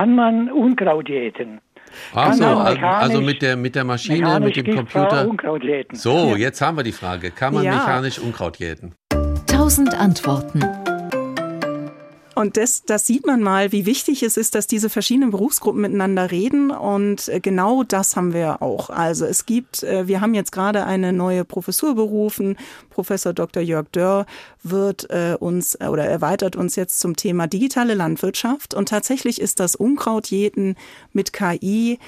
kann man Unkraut jäten. Ach so, also mit der, mit der Maschine, mit dem Computer. Unkraut jäten. So, jetzt haben wir die Frage. Kann man ja. mechanisch Unkraut jäten? Tausend Antworten. Und das, das sieht man mal, wie wichtig es ist, dass diese verschiedenen Berufsgruppen miteinander reden. Und äh, genau das haben wir auch. Also es gibt, äh, wir haben jetzt gerade eine neue Professur berufen. Professor Dr. Jörg Dörr wird äh, uns oder erweitert uns jetzt zum Thema digitale Landwirtschaft. Und tatsächlich ist das Unkrautjäten mit KI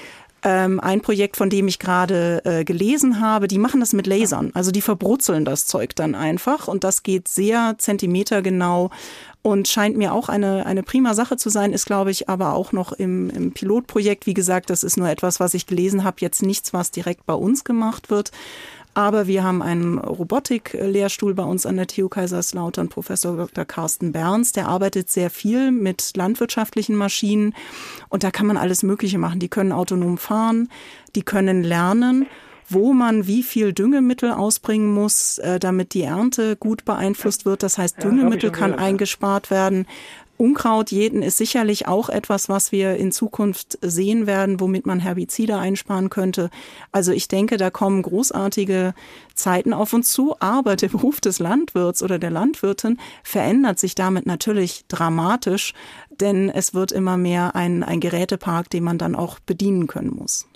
ähm, ein Projekt, von dem ich gerade äh, gelesen habe, die machen das mit Lasern. Also die verbrutzeln das Zeug dann einfach und das geht sehr zentimetergenau und scheint mir auch eine, eine prima Sache zu sein, ist, glaube ich, aber auch noch im, im Pilotprojekt. Wie gesagt, das ist nur etwas, was ich gelesen habe, jetzt nichts, was direkt bei uns gemacht wird. Aber wir haben einen Robotik-Lehrstuhl bei uns an der TU Kaiserslautern, Professor Dr. Carsten Berns, der arbeitet sehr viel mit landwirtschaftlichen Maschinen und da kann man alles Mögliche machen. Die können autonom fahren, die können lernen wo man wie viel Düngemittel ausbringen muss, äh, damit die Ernte gut beeinflusst wird. Das heißt, Düngemittel kann eingespart werden. Unkraut jäten ist sicherlich auch etwas, was wir in Zukunft sehen werden, womit man Herbizide einsparen könnte. Also ich denke, da kommen großartige Zeiten auf uns zu, aber der Beruf des Landwirts oder der Landwirtin verändert sich damit natürlich dramatisch, denn es wird immer mehr ein, ein Gerätepark, den man dann auch bedienen können muss.